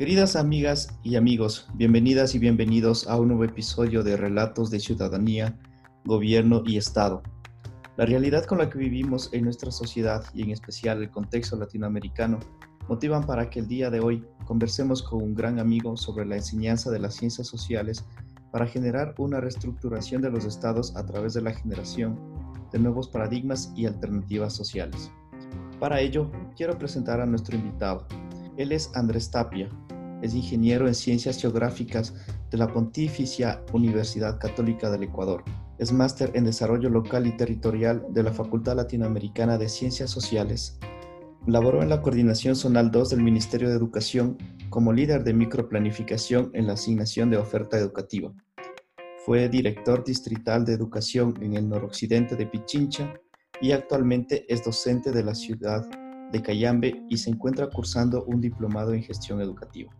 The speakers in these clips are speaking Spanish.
Queridas amigas y amigos, bienvenidas y bienvenidos a un nuevo episodio de Relatos de Ciudadanía, Gobierno y Estado. La realidad con la que vivimos en nuestra sociedad y en especial el contexto latinoamericano motivan para que el día de hoy conversemos con un gran amigo sobre la enseñanza de las ciencias sociales para generar una reestructuración de los estados a través de la generación de nuevos paradigmas y alternativas sociales. Para ello, quiero presentar a nuestro invitado. Él es Andrés Tapia, es ingeniero en Ciencias Geográficas de la Pontificia Universidad Católica del Ecuador. Es máster en Desarrollo Local y Territorial de la Facultad Latinoamericana de Ciencias Sociales. Laboró en la Coordinación Zonal 2 del Ministerio de Educación como líder de microplanificación en la asignación de oferta educativa. Fue director distrital de educación en el noroccidente de Pichincha y actualmente es docente de la ciudad de Cayambe y se encuentra cursando un diplomado en gestión educativa.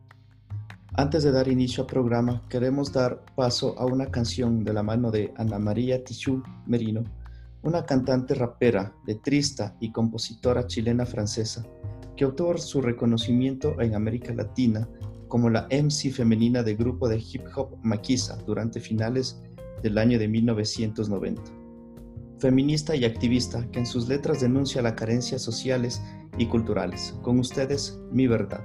Antes de dar inicio al programa, queremos dar paso a una canción de la mano de Ana María Tichú Merino, una cantante rapera, letrista y compositora chilena francesa, que obtuvo su reconocimiento en América Latina como la MC femenina del grupo de hip hop Maquisa durante finales del año de 1990. Feminista y activista que en sus letras denuncia las carencias sociales y culturales. Con ustedes, mi verdad.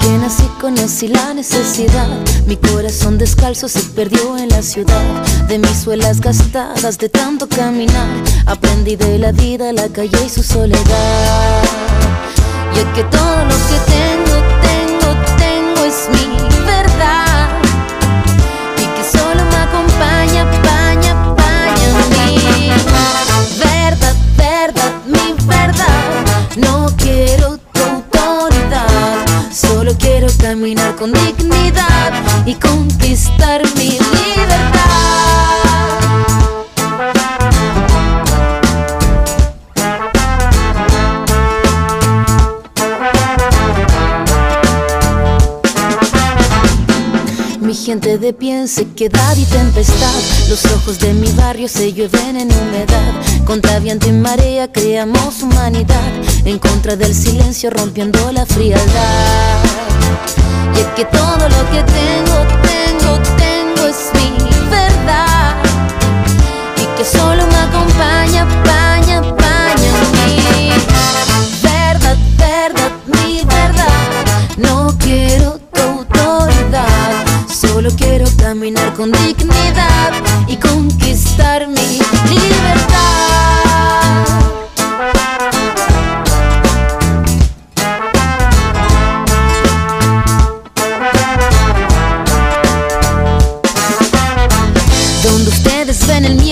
Que nací conocí la necesidad. Mi corazón descalzo se perdió en la ciudad. De mis suelas gastadas de tanto caminar, aprendí de la vida, la calle y su soledad. Y que Mi gente de pie en sequedad y tempestad. Los ojos de mi barrio se llueven en humedad. Contra viento y marea creamos humanidad. En contra del silencio rompiendo la frialdad. Y es que todo lo que tengo, tengo, tengo es mi verdad. Y que solo me acompaña, paña, caminar con dignidad y conquistar mi libertad.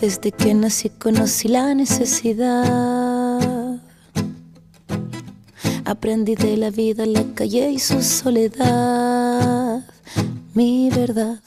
Desde que nací conocí la necesidad. Aprendí de la vida, la calle y su soledad. Mi verdad.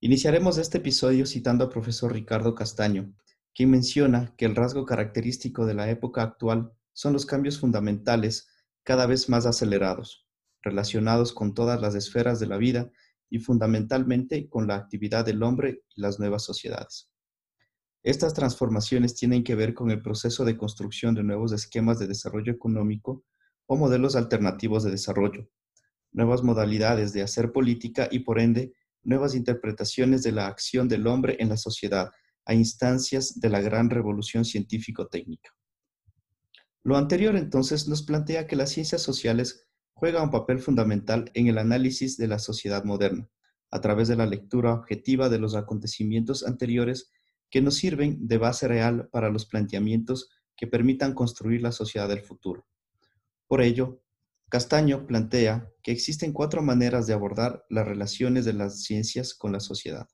Iniciaremos este episodio citando al profesor Ricardo Castaño, quien menciona que el rasgo característico de la época actual son los cambios fundamentales cada vez más acelerados, relacionados con todas las esferas de la vida y fundamentalmente con la actividad del hombre y las nuevas sociedades. Estas transformaciones tienen que ver con el proceso de construcción de nuevos esquemas de desarrollo económico o modelos alternativos de desarrollo, nuevas modalidades de hacer política y por ende nuevas interpretaciones de la acción del hombre en la sociedad a instancias de la gran revolución científico-técnica. Lo anterior entonces nos plantea que las ciencias sociales juegan un papel fundamental en el análisis de la sociedad moderna, a través de la lectura objetiva de los acontecimientos anteriores que nos sirven de base real para los planteamientos que permitan construir la sociedad del futuro. Por ello, Castaño plantea que existen cuatro maneras de abordar las relaciones de las ciencias con la sociedad.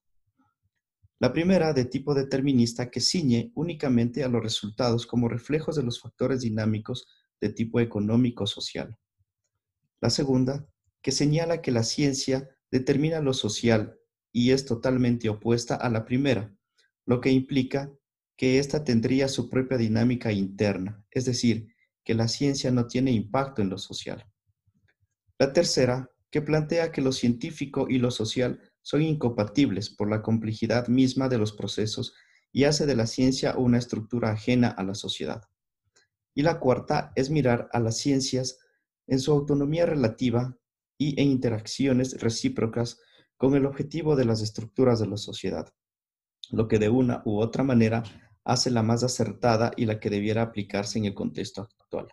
La primera, de tipo determinista, que ciñe únicamente a los resultados como reflejos de los factores dinámicos de tipo económico-social. La segunda, que señala que la ciencia determina lo social y es totalmente opuesta a la primera, lo que implica que ésta tendría su propia dinámica interna, es decir, que la ciencia no tiene impacto en lo social. La tercera, que plantea que lo científico y lo social son incompatibles por la complejidad misma de los procesos y hace de la ciencia una estructura ajena a la sociedad. Y la cuarta es mirar a las ciencias en su autonomía relativa y en interacciones recíprocas con el objetivo de las estructuras de la sociedad, lo que de una u otra manera hace la más acertada y la que debiera aplicarse en el contexto actual.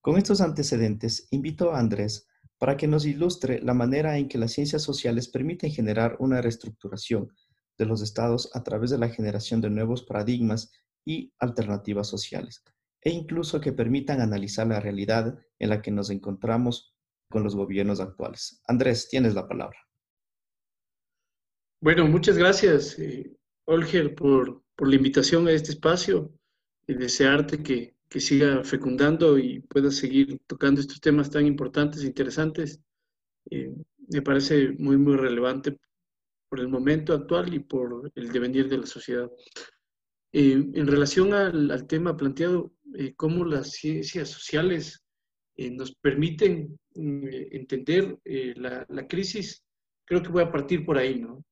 Con estos antecedentes, invito a Andrés para que nos ilustre la manera en que las ciencias sociales permiten generar una reestructuración de los estados a través de la generación de nuevos paradigmas y alternativas sociales, e incluso que permitan analizar la realidad en la que nos encontramos con los gobiernos actuales. Andrés, tienes la palabra. Bueno, muchas gracias, eh, Olger, por, por, la invitación a este espacio y desearte que, que siga fecundando y pueda seguir tocando estos temas tan importantes e interesantes. Eh, me parece muy, muy relevante por el momento actual y por el devenir de la sociedad. Eh, en relación al, tema planteado, eh, cómo las ciencias sociales nos permiten entender la, la, crisis, creo que voy a partir por ahí, ¿no?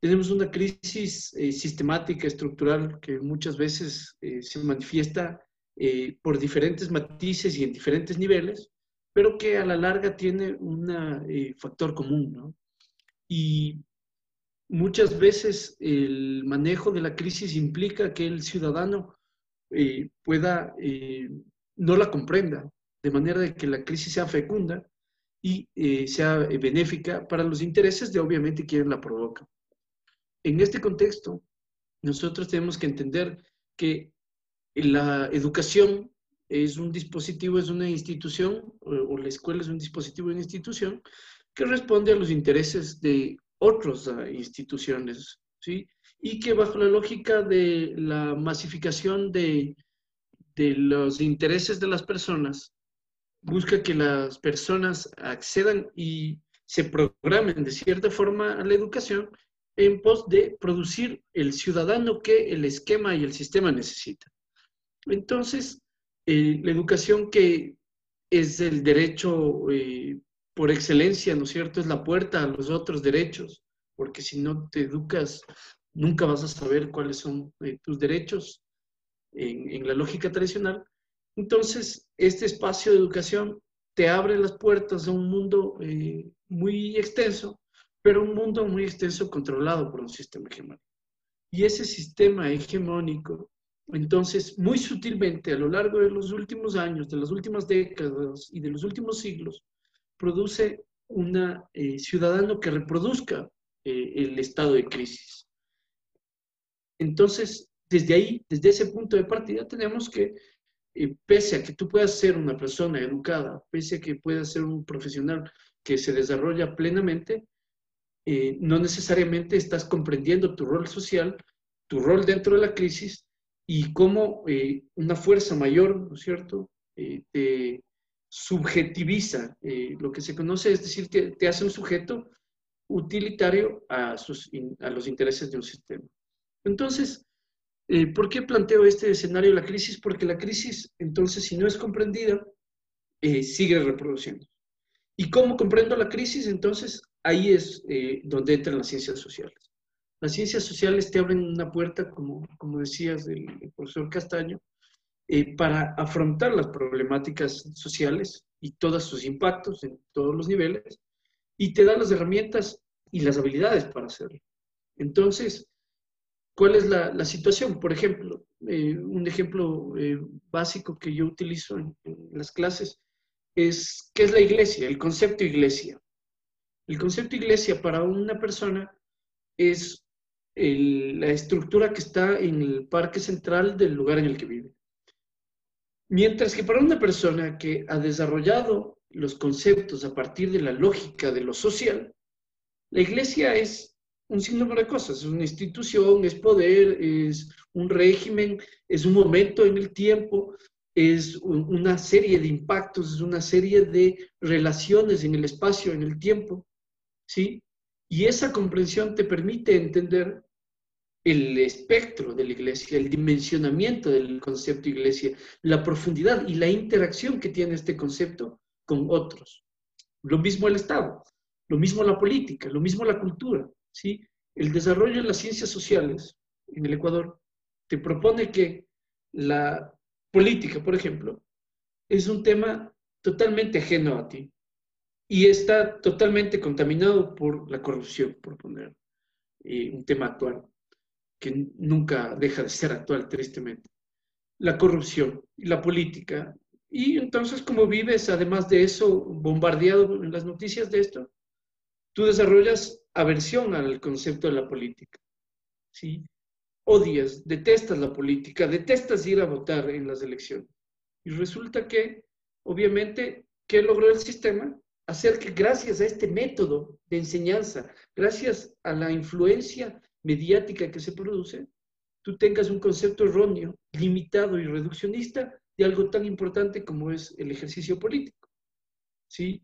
Tenemos una crisis sistemática, estructural, que muchas veces se manifiesta eh, por diferentes matices y en diferentes niveles, pero que a la larga tiene un eh, factor común, ¿no? Y muchas veces el manejo de la crisis implica que el ciudadano eh, pueda, no la comprenda, de manera de que la crisis sea fecunda y sea benéfica para los intereses de obviamente quien la provoca. En este contexto, nosotros tenemos que entender que la educación es un dispositivo, es una institución, o, la escuela es un dispositivo, una institución, que responde a los intereses de otras ah, instituciones, ¿sí? Y que bajo la lógica de la masificación de, de los intereses de las personas, busca que las personas accedan y se programen de cierta forma a la educación en pos de producir el ciudadano que el esquema y el sistema necesita. Entonces, eh, la educación que es el derecho eh, por excelencia, ¿no es cierto? Es la puerta a los otros derechos, porque si no te educas, nunca vas a saber cuáles son eh, tus derechos en, la lógica tradicional. Entonces, este espacio de educación te abre las puertas a un mundo muy extenso, pero un mundo muy extenso controlado por un sistema hegemónico. Y ese sistema hegemónico entonces, muy sutilmente, a lo largo de los últimos años, de las últimas décadas y de los últimos siglos, produce un eh, ciudadano que reproduzca eh, el estado de crisis. Entonces, desde ahí, desde ese punto de partida, tenemos que, eh, pese a que tú puedas ser una persona educada, pese a que puedas ser un profesional que se desarrolla plenamente, no necesariamente estás comprendiendo tu rol social, tu rol dentro de la crisis y cómo eh, una fuerza mayor, ¿no es cierto?, eh, te subjetiviza eh, lo que se conoce, es decir, que te hace un sujeto utilitario a, a los intereses de un sistema. Entonces, ¿por qué planteo este escenario de la crisis? Porque la crisis, entonces, si no es comprendida, sigue reproduciendo. ¿Y cómo comprendo la crisis? Entonces, ahí es donde entran las ciencias sociales. Las ciencias sociales te abren una puerta, como, como decías del profesor Castaño, eh, para afrontar las problemáticas sociales y todos sus impactos en todos los niveles, y te dan las herramientas y las habilidades para hacerlo. Entonces, ¿Cuál es la, situación? Por ejemplo, eh, un ejemplo eh, básico que yo utilizo en, las clases es qué es la iglesia, el concepto iglesia. El concepto iglesia para una persona es la estructura que está en el parque central del lugar en el que vive. Mientras que para una persona que ha desarrollado los conceptos a partir de la lógica de lo social, la iglesia es un sinnúmero de cosas. Es una institución, es poder, es un régimen, es un momento en el tiempo, es una serie de impactos, es una serie de relaciones en el espacio, en el tiempo, ¿sí? Y esa comprensión te permite entender el espectro de la iglesia, el dimensionamiento del concepto iglesia, la profundidad y la interacción que tiene este concepto con otros. Lo mismo el Estado, lo mismo la política, lo mismo la cultura. ¿sí? El desarrollo de las ciencias sociales en el Ecuador te propone que la política, por ejemplo, es un tema totalmente ajeno a ti y está totalmente contaminado por la corrupción, por poner eh, un tema actual, que nunca deja de ser actual, tristemente. La corrupción y la política. Y entonces, como vives, además de eso, bombardeado en las noticias de esto, tú desarrollas aversión al concepto de la política. ¿sí? Odias, detestas la política, detestas ir a votar en las elecciones. Y resulta que, obviamente, ¿qué logró el sistema? Hacer que gracias a este método de enseñanza, gracias a la influencia mediática que se produce, tú tengas un concepto erróneo, limitado y reduccionista de algo tan importante como es el ejercicio político. ¿sí?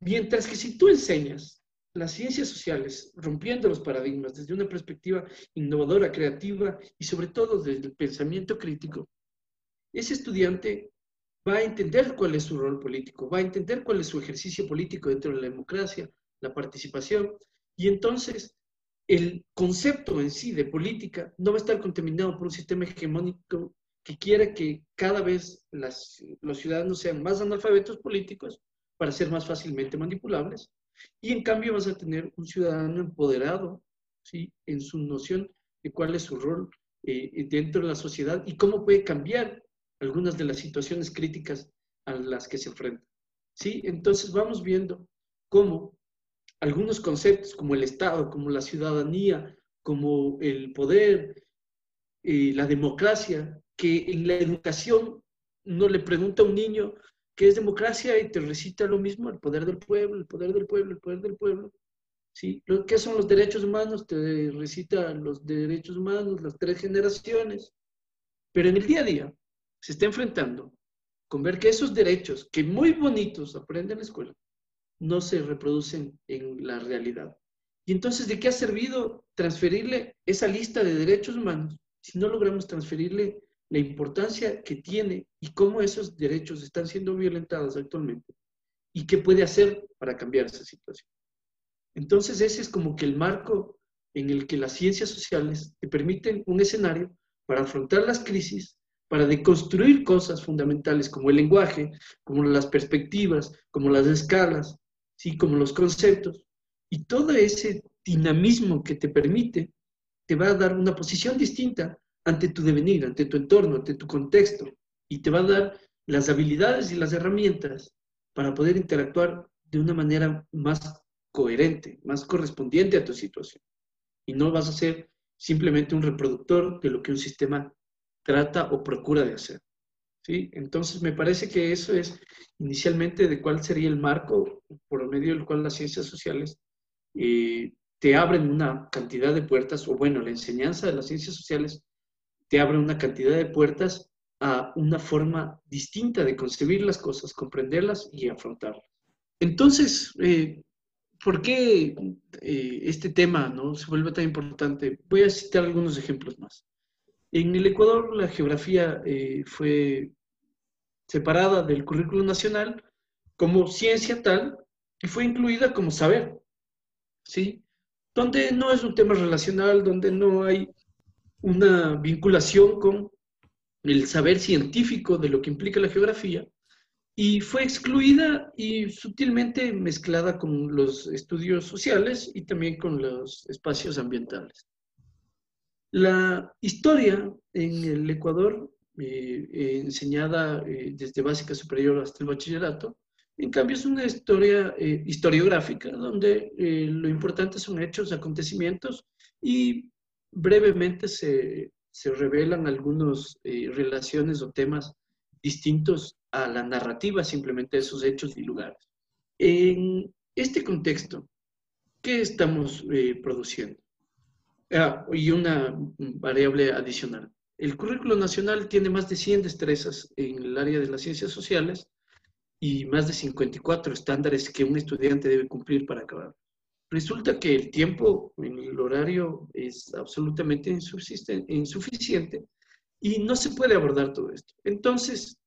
Mientras que si tú enseñas las ciencias sociales, rompiendo los paradigmas desde una perspectiva innovadora, creativa y sobre todo desde el pensamiento crítico, ese estudiante va a entender cuál es su rol político, va a entender cuál es su ejercicio político dentro de la democracia, la participación, y entonces el concepto en sí de política no va a estar contaminado por un sistema hegemónico que quiera que cada vez los ciudadanos sean más analfabetos políticos para ser más fácilmente manipulables, y en cambio vas a tener un ciudadano empoderado, ¿sí? En su noción de cuál es su rol eh, dentro de la sociedad y cómo puede cambiar algunas de las situaciones críticas a las que se enfrenta. ¿Sí? Entonces vamos viendo cómo algunos conceptos como el Estado, como la ciudadanía, como el poder, eh, la democracia, que en la educación no le pregunta a un niño que es democracia y te recita lo mismo, el poder del pueblo, el poder del pueblo, el poder del pueblo. ¿sí? ¿Qué son los derechos humanos? Te recita los derechos humanos, las tres generaciones. Pero en el día a día se está enfrentando con ver que esos derechos, que muy bonitos aprenden en la escuela, no se reproducen en la realidad. Y entonces, ¿de qué ha servido transferirle esa lista de derechos humanos si no logramos transferirle la importancia que tiene y cómo esos derechos están siendo violentados actualmente y qué puede hacer para cambiar esa situación. Entonces ese es como que el marco en el que las ciencias sociales te permiten un escenario para afrontar las crisis, para deconstruir cosas fundamentales como el lenguaje, como las perspectivas, como las escalas, ¿sí? como los conceptos, y todo ese dinamismo que te permite te va a dar una posición distinta ante tu devenir, ante tu entorno, ante tu contexto, y te va a dar las habilidades y las herramientas para poder interactuar de una manera más coherente, más correspondiente a tu situación. Y no vas a ser simplemente un reproductor de lo que un sistema trata o procura de hacer. ¿Sí? Entonces, me parece que eso es inicialmente de cuál sería el marco por medio del cual las ciencias sociales eh, te abren una cantidad de puertas, o bueno, la enseñanza de las ciencias sociales te abre una cantidad de puertas a una forma distinta de concebir las cosas, comprenderlas y afrontarlas. Entonces, eh, ¿por qué eh, este tema ¿no? se vuelve tan importante? Voy a citar algunos ejemplos más. En el Ecuador la geografía eh, fue separada del currículo nacional como ciencia tal y fue incluida como saber, ¿sí? Donde no es un tema relacional, donde no hay una vinculación con el saber científico de lo que implica la geografía y fue excluida y sutilmente mezclada con los estudios sociales y también con los espacios ambientales. La historia en el Ecuador, eh, enseñada eh, desde básica superior hasta el bachillerato, en cambio es una historia eh, historiográfica donde lo importante son hechos, acontecimientos y brevemente se, se revelan algunas relaciones o temas distintos a la narrativa simplemente de esos hechos y lugares. En este contexto, ¿qué estamos produciendo? Ah, y una variable adicional. El currículo nacional tiene más de 100 destrezas en el área de las ciencias sociales y más de 54 estándares que un estudiante debe cumplir para acabar. Resulta que el tiempo en el horario es absolutamente insuficiente y no se puede abordar todo esto. Entonces,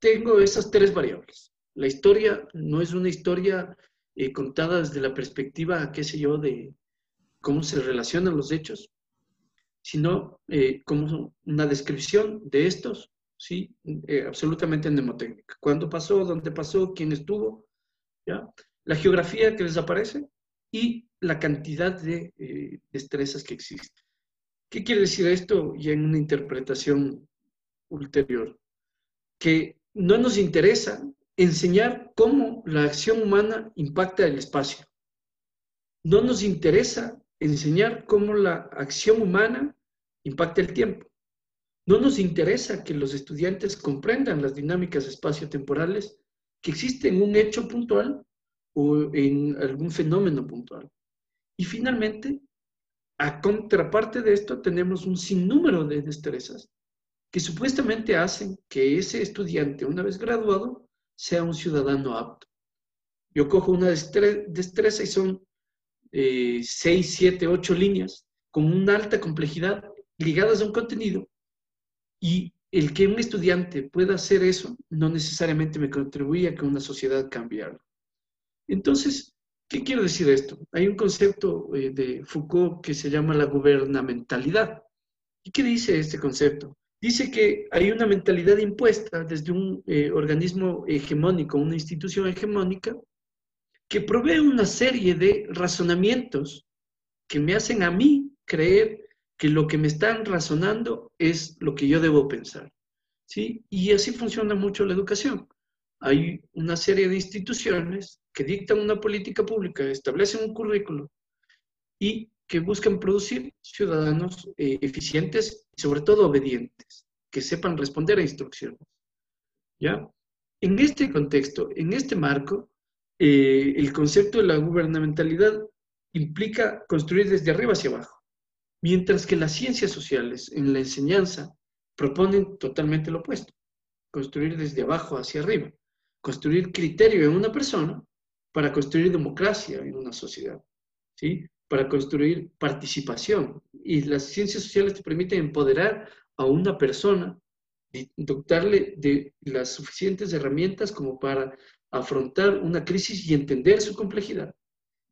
tengo esas tres variables. La historia no es una historia eh, contada desde la perspectiva, qué sé yo, de, cómo se relacionan los hechos, sino eh, como una descripción de estos, ¿sí? Eh, absolutamente mnemotécnica. ¿Cuándo pasó? ¿Dónde pasó? ¿Quién estuvo? ¿Ya? La geografía que les aparece y la cantidad de eh, destrezas que existen. ¿Qué quiere decir esto ya en una interpretación ulterior? Que no nos interesa enseñar cómo la acción humana impacta el espacio. No nos interesa enseñar cómo la acción humana impacta el tiempo. No nos interesa que los estudiantes comprendan las dinámicas espaciotemporales que existen en un hecho puntual o en algún fenómeno puntual. Y finalmente, a contraparte de esto, tenemos un sinnúmero de destrezas que supuestamente hacen que ese estudiante, una vez graduado, sea un ciudadano apto. Yo cojo una destreza y son eh, seis, siete, ocho líneas con una alta complejidad ligadas a un contenido y el que un estudiante pueda hacer eso no necesariamente me contribuye a que una sociedad cambie. Entonces, ¿qué quiero decir esto? Hay un concepto eh, de Foucault que se llama la gubernamentalidad. ¿Y qué dice este concepto? Dice que hay una mentalidad impuesta desde un eh, organismo hegemónico, una institución hegemónica, que provee una serie de razonamientos que me hacen a mí creer que lo que me están razonando es lo que yo debo pensar. ¿sí? Y así funciona mucho la educación. Hay una serie de instituciones que dictan una política pública, establecen un currículo y que buscan producir ciudadanos eh, eficientes y sobre todo obedientes, que sepan responder a instrucciones. ¿Ya? En este contexto, en este marco, eh, el concepto de la gubernamentalidad implica construir desde arriba hacia abajo, mientras que las ciencias sociales en la enseñanza proponen totalmente lo opuesto, construir desde abajo hacia arriba, construir criterio en una persona para construir democracia en una sociedad, ¿sí? para construir participación. Y las ciencias sociales te permiten empoderar a una persona, dotarle de las suficientes herramientas como para afrontar una crisis y entender su complejidad.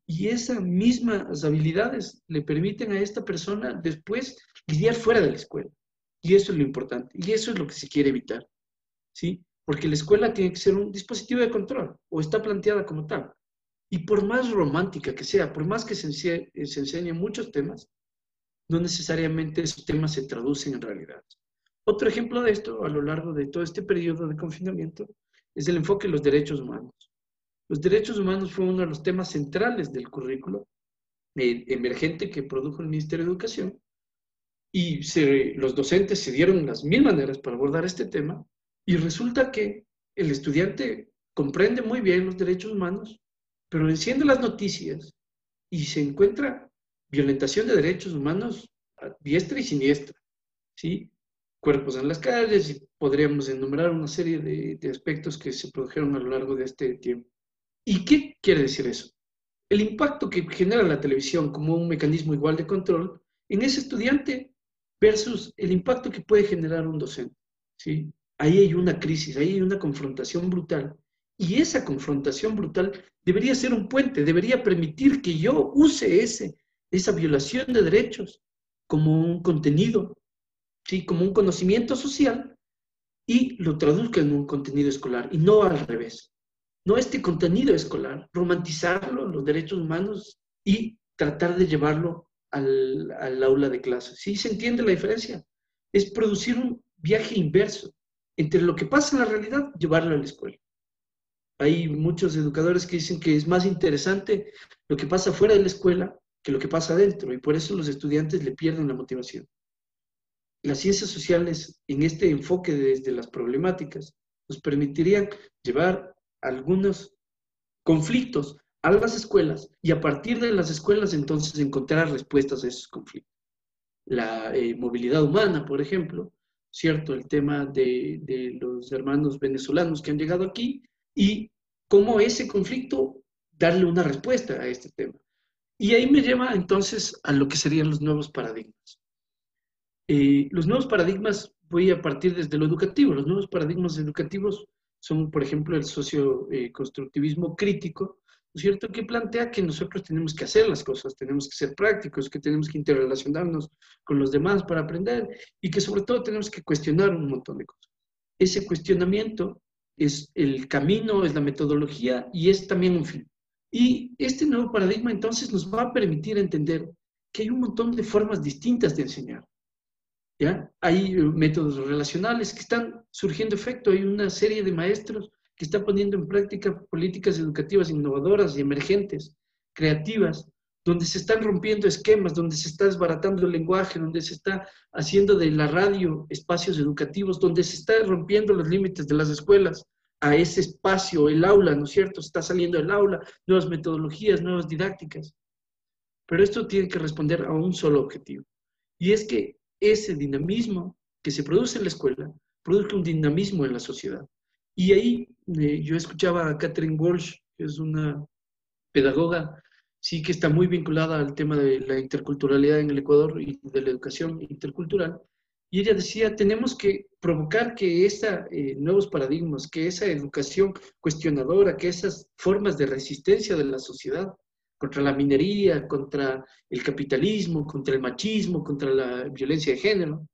Y esas mismas habilidades le permiten a esta persona después lidiar fuera de la escuela. Y eso es lo importante. Y eso es lo que se quiere evitar. ¿Sí? Porque la escuela tiene que ser un dispositivo de control o está planteada como tal. Y por más romántica que sea, por más que se, enseñe, se enseñen muchos temas, no necesariamente esos temas se traducen en realidad. Otro ejemplo de esto, a lo largo de todo este periodo de confinamiento, es el enfoque en los derechos humanos. Los derechos humanos fue uno de los temas centrales del currículo eh, emergente que produjo el Ministerio de Educación y los docentes se dieron las mil maneras para abordar este tema y resulta que el estudiante comprende muy bien los derechos humanos, pero enciende las noticias y se encuentra violentación de derechos humanos a diestra y siniestra, ¿sí? Cuerpos en las calles y podríamos enumerar una serie de, aspectos que se produjeron a lo largo de este tiempo. ¿Y qué quiere decir eso? El impacto que genera la televisión como un mecanismo igual de control en ese estudiante versus el impacto que puede generar un docente. ¿sí? Ahí hay una crisis, ahí hay una confrontación brutal. Y esa confrontación brutal debería ser un puente, debería permitir que yo use ese, esa violación de derechos como un contenido, ¿sí? como un conocimiento social y lo traduzca en un contenido escolar y no al revés. No este contenido escolar, romantizarlo, los derechos humanos y tratar de llevarlo al, al aula de clase. ¿Sí se entiende la diferencia? Es producir un viaje inverso entre lo que pasa en la realidad, llevarlo a la escuela. Hay muchos educadores que dicen que es más interesante lo que pasa fuera de la escuela que lo que pasa adentro, y por eso los estudiantes le pierden la motivación. Las ciencias sociales, en este enfoque desde las problemáticas, nos permitirían llevar algunos conflictos a las escuelas y a partir de las escuelas entonces encontrar respuestas a esos conflictos. La eh, movilidad humana, por ejemplo, ¿cierto? El tema de, de, los hermanos venezolanos que han llegado aquí y cómo ese conflicto darle una respuesta a este tema. Y ahí me lleva entonces a lo que serían los nuevos paradigmas. Eh, los nuevos paradigmas, voy a partir desde lo educativo, los nuevos paradigmas educativos son, por ejemplo, el socioconstructivismo crítico, ¿no es cierto?, que plantea que nosotros tenemos que hacer las cosas, tenemos que ser prácticos, que tenemos que interrelacionarnos con los demás para aprender y que sobre todo tenemos que cuestionar un montón de cosas. Ese cuestionamiento es el camino, es la metodología y es también un fin. Y este nuevo paradigma entonces nos va a permitir entender que hay un montón de formas distintas de enseñar. ¿Ya? Hay eh, métodos relacionales que están surgiendo efecto, hay una serie de maestros que están poniendo en práctica políticas educativas innovadoras y emergentes, creativas, donde se están rompiendo esquemas, donde se está desbaratando el lenguaje, donde se está haciendo de la radio espacios educativos, donde se está rompiendo los límites de las escuelas a ese espacio, el aula, ¿no es cierto? Está saliendo el aula, nuevas metodologías, nuevas didácticas. Pero esto tiene que responder a un solo objetivo. Y es que ese dinamismo que se produce en la escuela produzca un dinamismo en la sociedad. Y ahí eh, yo escuchaba a Catherine Walsh, que es una pedagoga, sí que está muy vinculada al tema de la interculturalidad en el Ecuador y de la educación intercultural. Y ella decía, tenemos que provocar que esos eh, nuevos paradigmas, que esa educación cuestionadora, que esas formas de resistencia de la sociedad contra la minería, contra el capitalismo, contra el machismo, contra la violencia de género,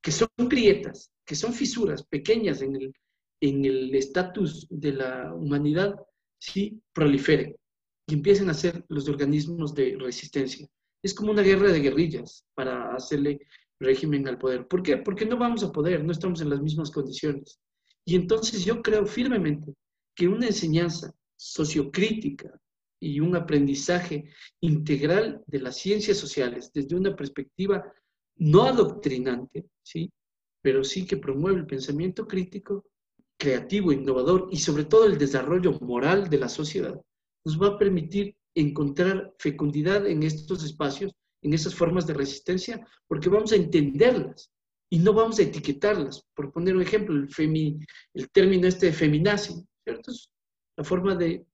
que son grietas, que son fisuras pequeñas en el en el estatus de la humanidad, sí proliferen y empiecen a ser los organismos de resistencia. Es como una guerra de guerrillas para hacerle régimen al poder. ¿Por qué? Porque no vamos a poder, no estamos en las mismas condiciones. Y entonces yo creo firmemente que una enseñanza sociocrítica y un aprendizaje integral de las ciencias sociales desde una perspectiva no adoctrinante, ¿sí? pero sí que promueve el pensamiento crítico, creativo, innovador y sobre todo el desarrollo moral de la sociedad, nos va a permitir encontrar fecundidad en estos espacios en esas formas de resistencia, porque vamos a entenderlas y no vamos a etiquetarlas. Por poner un ejemplo, el, femi, el término este de feminazi, ¿cierto? Es la forma de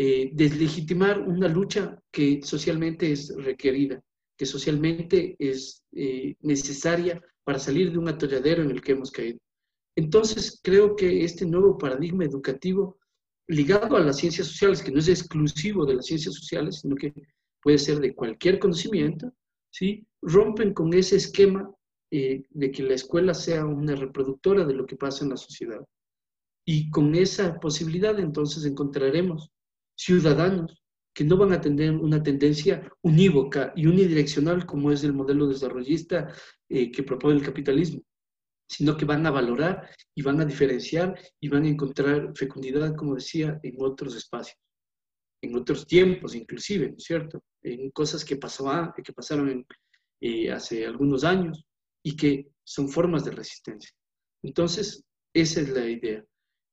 eh, deslegitimar una lucha que socialmente es requerida, que socialmente es eh, necesaria para salir de un atolladero en el que hemos caído. Entonces, creo que este nuevo paradigma educativo ligado a las ciencias sociales, que no es exclusivo de las ciencias sociales, sino que puede ser de cualquier conocimiento, ¿sí? rompen con ese esquema eh, de que la escuela sea una reproductora de lo que pasa en la sociedad. Y con esa posibilidad entonces encontraremos ciudadanos que no van a tener una tendencia unívoca y unidireccional como es el modelo desarrollista eh, que propone el capitalismo, sino que van a valorar y van a diferenciar y van a encontrar fecundidad, como decía, en otros espacios en otros tiempos inclusive, ¿no es cierto? En cosas que, pasaban, que pasaron eh, hace algunos años y que son formas de resistencia. Entonces, esa es la idea.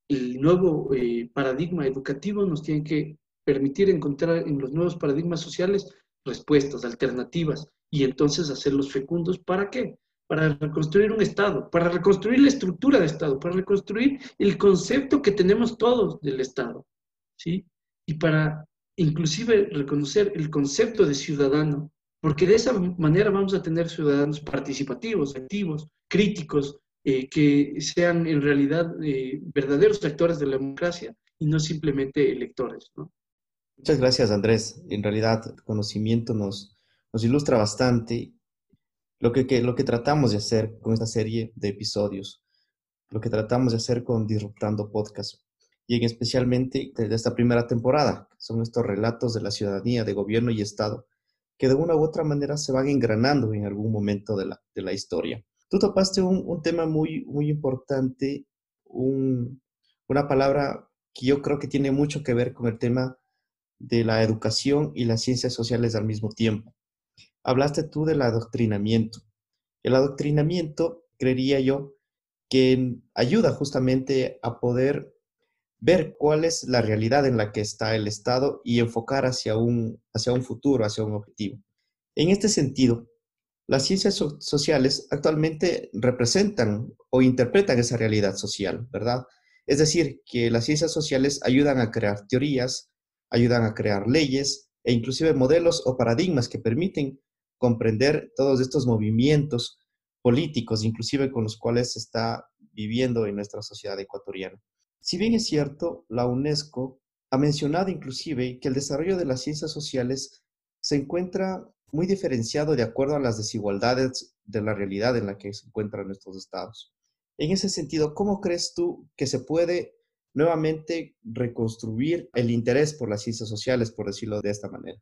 El nuevo eh, paradigma educativo nos tiene que permitir encontrar en los nuevos paradigmas sociales respuestas, alternativas, y entonces hacerlos fecundos. ¿Para qué? Para reconstruir un Estado, para reconstruir la estructura de Estado, para reconstruir el concepto que tenemos todos del Estado. ¿sí? y para inclusive reconocer el concepto de ciudadano, porque de esa manera vamos a tener ciudadanos participativos, activos, críticos, eh, que sean en realidad eh, verdaderos actores de la democracia y no simplemente electores. Muchas gracias, Andrés. En realidad, el conocimiento nos, ilustra bastante lo que, tratamos de hacer con esta serie de episodios, lo que tratamos de hacer con Disruptando Podcast y en especialmente desde esta primera temporada. Son estos relatos de la ciudadanía, de gobierno y Estado que de una u otra manera se van engranando en algún momento de de la historia. Tú topaste un, un tema muy, muy importante, un, una palabra que yo creo que tiene mucho que ver con el tema de la educación y las ciencias sociales al mismo tiempo. Hablaste tú del adoctrinamiento. El adoctrinamiento, creería yo, que ayuda justamente a poder ver cuál es la realidad en la que está el Estado y enfocar hacia un, hacia un futuro, hacia un objetivo. En este sentido, las ciencias sociales actualmente representan o interpretan esa realidad social, ¿verdad? Es decir, que las ciencias sociales ayudan a crear teorías, ayudan a crear leyes e inclusive modelos o paradigmas que permiten comprender todos estos movimientos políticos, inclusive con los cuales se está viviendo en nuestra sociedad ecuatoriana. Si bien es cierto, la UNESCO ha mencionado inclusive que el desarrollo de las ciencias sociales se encuentra muy diferenciado de acuerdo a las desigualdades de la realidad en la que se encuentran nuestros estados. En ese sentido, ¿cómo crees tú que se puede nuevamente reconstruir el interés por las ciencias sociales, por decirlo de esta manera?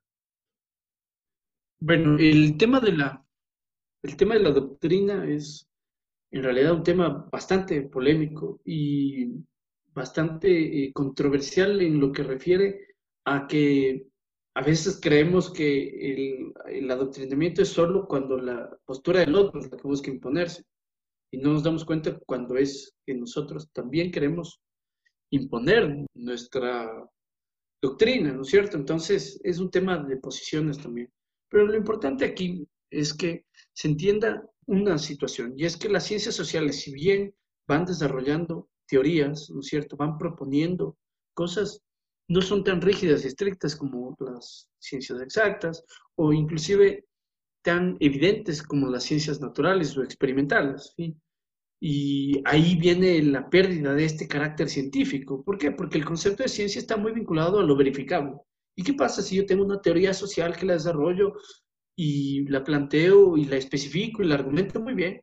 Bueno, el tema de la, el tema de la doctrina es en realidad un tema bastante polémico y bastante eh, controversial en lo que refiere a que a veces creemos que el, adoctrinamiento es solo cuando la postura del otro es la que busca imponerse. Y no nos damos cuenta cuando es que nosotros también queremos imponer nuestra doctrina, ¿no es cierto? Entonces es un tema de posiciones también. Pero lo importante aquí es que se entienda una situación, y es que las ciencias sociales, si bien van desarrollando teorías, ¿no es cierto? Van proponiendo cosas no son tan rígidas y estrictas como las ciencias exactas o inclusive tan evidentes como las ciencias naturales o experimentales. Y ahí viene la pérdida de este carácter científico. ¿Por qué? Porque el concepto de ciencia está muy vinculado a lo verificable. ¿Y qué pasa si yo tengo una teoría social que la desarrollo y la planteo y la especifico y la argumento muy bien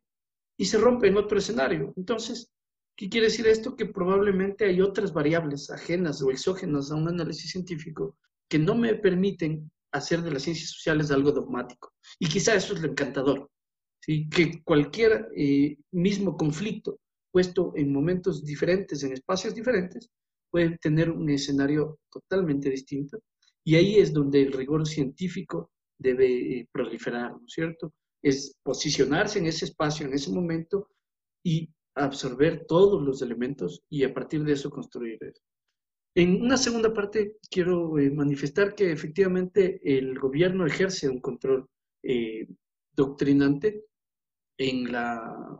y se rompe en otro escenario? Entonces, ¿Qué quiere decir esto? Que probablemente hay otras variables ajenas o exógenas a un análisis científico que no me permiten hacer de las ciencias sociales algo dogmático. Y quizá eso es lo encantador, que cualquier eh, mismo conflicto puesto en momentos diferentes, en espacios diferentes, puede tener un escenario totalmente distinto. Y ahí es donde el rigor científico debe eh, proliferar, ¿no es cierto? Es posicionarse en ese espacio, en ese momento, y absorber todos los elementos y a partir de eso construir. En una segunda parte quiero eh, manifestar que efectivamente el gobierno ejerce un control eh, doctrinante en la,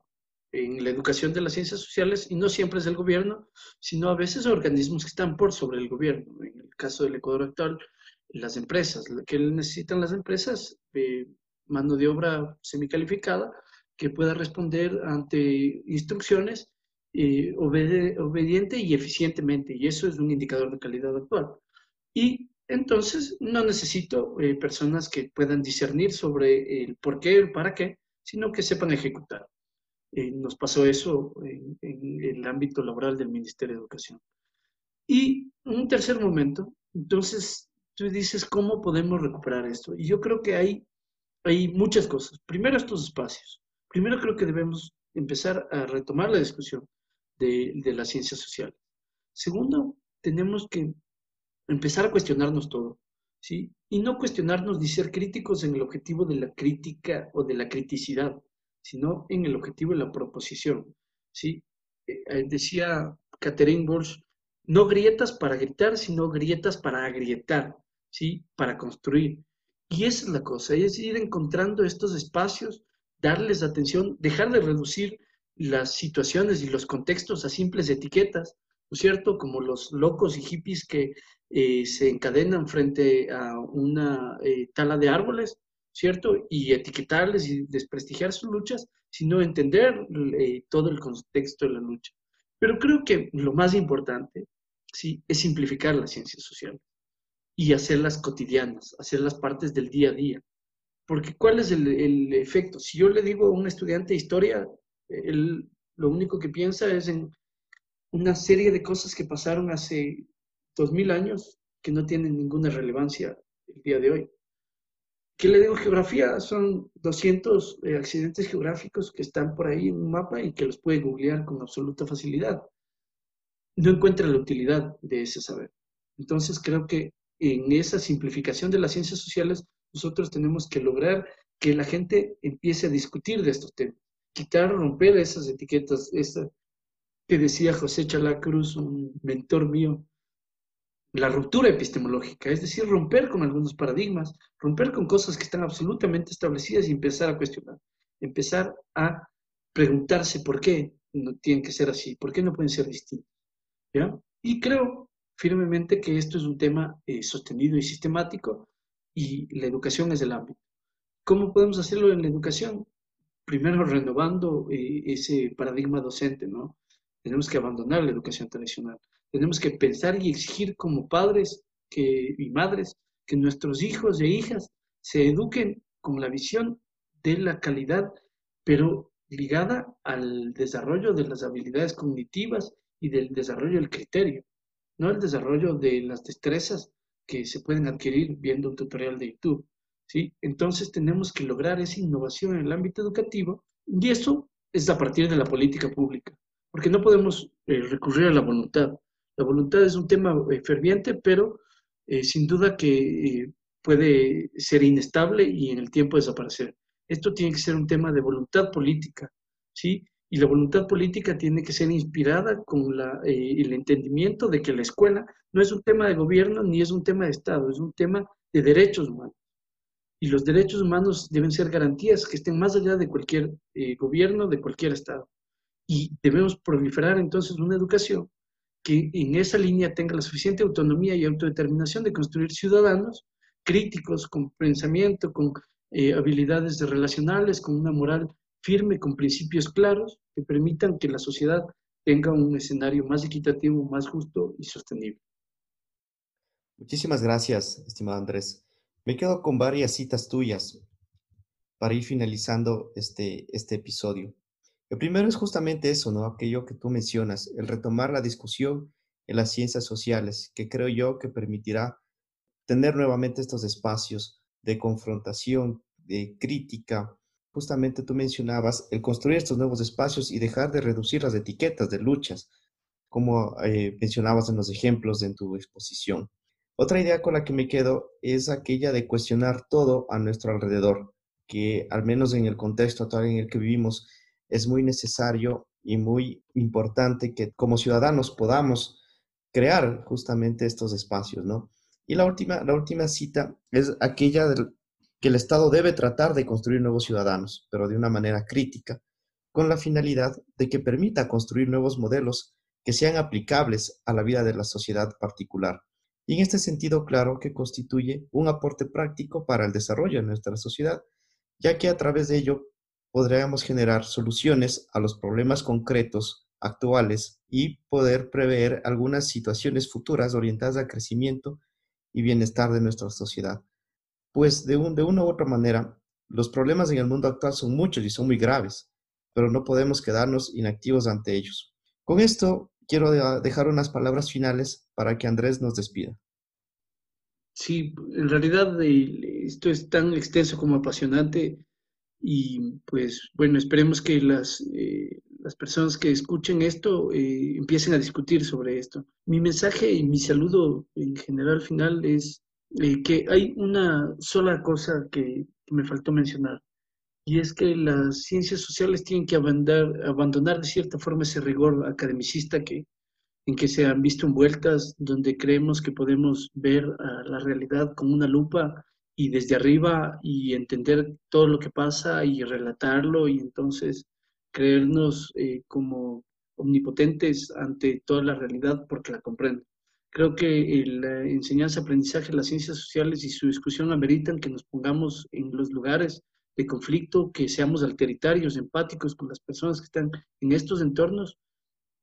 en la educación de las ciencias sociales y no siempre es el gobierno, sino a veces organismos que están por sobre el gobierno. En el caso del Ecuador actual, las empresas. que necesitan las empresas? Eh, mano de obra semicalificada que pueda responder ante instrucciones eh, obediente y eficientemente, y eso es un indicador de calidad actual. Y entonces no necesito eh, personas que puedan discernir sobre el por qué, el para qué, sino que sepan ejecutar. Eh, nos pasó eso en, en, el ámbito laboral del Ministerio de Educación. Y un tercer momento, entonces tú dices, ¿cómo podemos recuperar esto? Y yo creo que hay, hay muchas cosas. Primero, estos espacios. Primero creo que debemos empezar a retomar la discusión de, de las ciencias sociales. Segundo, tenemos que empezar a cuestionarnos todo, ¿sí? Y no cuestionarnos ni ser críticos en el objetivo de la crítica o de la criticidad, sino en el objetivo de la proposición, ¿sí? Eh, eh, decía Catherine Walsh, no grietas para gritar, sino grietas para agrietar, ¿sí? Para construir. Y esa es la cosa, es ir encontrando estos espacios darles atención, dejar de reducir las situaciones y los contextos a simples etiquetas, ¿no es cierto? Como los locos y hippies que eh, se encadenan frente a una eh, tala de árboles, ¿cierto? Y etiquetarles y desprestigiar sus luchas, sino entender eh, todo el contexto de la lucha. Pero creo que lo más importante, sí, es simplificar las ciencias sociales y hacerlas cotidianas, hacerlas partes del día a día. Porque ¿cuál es el, efecto? Si yo le digo a un estudiante de historia, él lo único que piensa es en una serie de cosas que pasaron hace dos mil años que no tienen ninguna relevancia el día de hoy. ¿Qué le digo geografía? Son 200 eh, accidentes geográficos que están por ahí en un mapa y que los puede googlear con absoluta facilidad. No encuentra la utilidad de ese saber. Entonces creo que en esa simplificación de las ciencias sociales nosotros tenemos que lograr que la gente empiece a discutir de estos temas, quitar, romper esas etiquetas, esa que decía José Chalacruz, un mentor mío, la ruptura epistemológica, es decir, romper con algunos paradigmas, romper con cosas que están absolutamente establecidas y empezar a cuestionar, empezar a preguntarse por qué no tienen que ser así, por qué no pueden ser distintos. ¿ya? Y creo firmemente que esto es un tema eh, sostenido y sistemático y la educación es el ámbito. ¿Cómo podemos hacerlo en la educación? Primero renovando eh, ese paradigma docente, ¿no? Tenemos que abandonar la educación tradicional. Tenemos que pensar y exigir como padres que, y madres que nuestros hijos e hijas se eduquen con la visión de la calidad, pero ligada al desarrollo de las habilidades cognitivas y del desarrollo del criterio, no el desarrollo de las destrezas que se pueden adquirir viendo un tutorial de YouTube. ¿sí? Entonces tenemos que lograr esa innovación en el ámbito educativo y eso es a partir de la política pública, porque no podemos eh, recurrir a la voluntad. La voluntad es un tema eh, ferviente, pero eh, sin duda que puede ser inestable y en el tiempo desaparecer. Esto tiene que ser un tema de voluntad política, ¿sí? Y la voluntad política tiene que ser inspirada con la, el entendimiento de que la escuela no es un tema de gobierno ni es un tema de Estado, es un tema de derechos humanos. Y los derechos humanos deben ser garantías que estén más allá de cualquier gobierno, de cualquier Estado. Y debemos proliferar entonces una educación que en esa línea tenga la suficiente autonomía y autodeterminación de construir ciudadanos críticos, con pensamiento, con eh, habilidades relacionales, con una moral firme, con principios claros, que permitan que la sociedad tenga un escenario más equitativo, más justo y sostenible. Muchísimas gracias, estimado Andrés. Me quedo con varias citas tuyas para ir finalizando este, este episodio. El primero es justamente eso, ¿no? Aquello que tú mencionas, el retomar la discusión en las ciencias sociales, que creo yo que permitirá tener nuevamente estos espacios de confrontación, de crítica. Justamente tú mencionabas el construir estos nuevos espacios y dejar de reducir las etiquetas de luchas, como eh, mencionabas en los ejemplos en tu exposición. Otra idea con la que me quedo es aquella de cuestionar todo a nuestro alrededor, que al menos en el contexto actual en el que vivimos, es muy necesario y muy importante que como ciudadanos podamos crear justamente estos espacios, ¿no? Y la última, la última cita es aquella del, que el Estado debe tratar de construir nuevos ciudadanos, pero de una manera crítica, con la finalidad de que permita construir nuevos modelos que sean aplicables a la vida de la sociedad particular. Y en este sentido, claro que constituye un aporte práctico para el desarrollo de nuestra sociedad, ya que a través de ello podríamos generar soluciones a los problemas concretos actuales y poder prever algunas situaciones futuras orientadas al crecimiento y bienestar de nuestra sociedad. Pues de, de una u otra manera, los problemas en el mundo actual son muchos y son muy graves, pero no podemos quedarnos inactivos ante ellos. Con esto, quiero dejar unas palabras finales para que Andrés nos despida. Sí, en realidad esto es tan extenso como apasionante y pues bueno, esperemos que las, eh, las personas que escuchen esto eh, empiecen a discutir sobre esto. Mi mensaje y mi saludo en general final es eh, que hay una sola cosa que, me faltó mencionar, y es que las ciencias sociales tienen que abandonar, abandonar de cierta forma ese rigor academicista que, en que se han visto envueltas, donde creemos que podemos ver a la realidad con una lupa y desde arriba y entender todo lo que pasa y relatarlo y entonces creernos eh, como omnipotentes ante toda la realidad porque la comprendo. Creo que la enseñanza, aprendizaje, las ciencias sociales y su discusión ameritan que nos pongamos en los lugares de conflicto, que seamos alteritarios, empáticos con las personas que están en estos entornos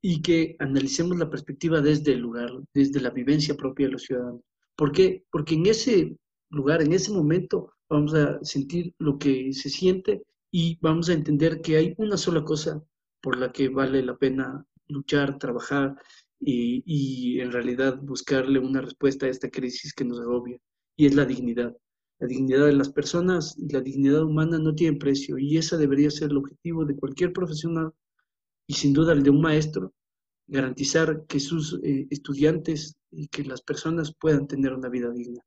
y que analicemos la perspectiva desde el lugar, desde la vivencia propia de los ciudadanos. ¿Por qué? Porque en ese lugar, en ese momento vamos a sentir lo que se siente y vamos a entender que hay una sola cosa por la que vale la pena luchar, trabajar y, y en realidad buscarle una respuesta a esta crisis que nos agobia y es la dignidad. La dignidad de las personas y la dignidad humana no tienen precio y ese debería ser el objetivo de cualquier profesional y sin duda el de un maestro, garantizar que sus eh, estudiantes y que las personas puedan tener una vida digna.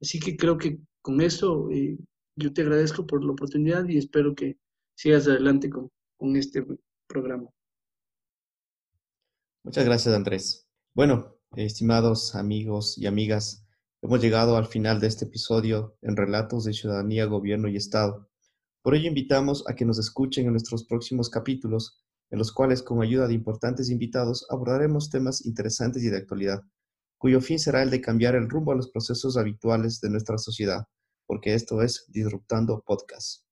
Así que creo que con eso eh, yo te agradezco por la oportunidad y espero que sigas adelante con, con este programa. Muchas gracias, Andrés. Bueno, estimados amigos y amigas, hemos llegado al final de este episodio en Relatos de Ciudadanía, Gobierno y Estado. Por ello invitamos a que nos escuchen en nuestros próximos capítulos, en los cuales con ayuda de importantes invitados abordaremos temas interesantes y de actualidad, cuyo fin será el de cambiar el rumbo a los procesos habituales de nuestra sociedad, porque esto es Disruptando Podcast.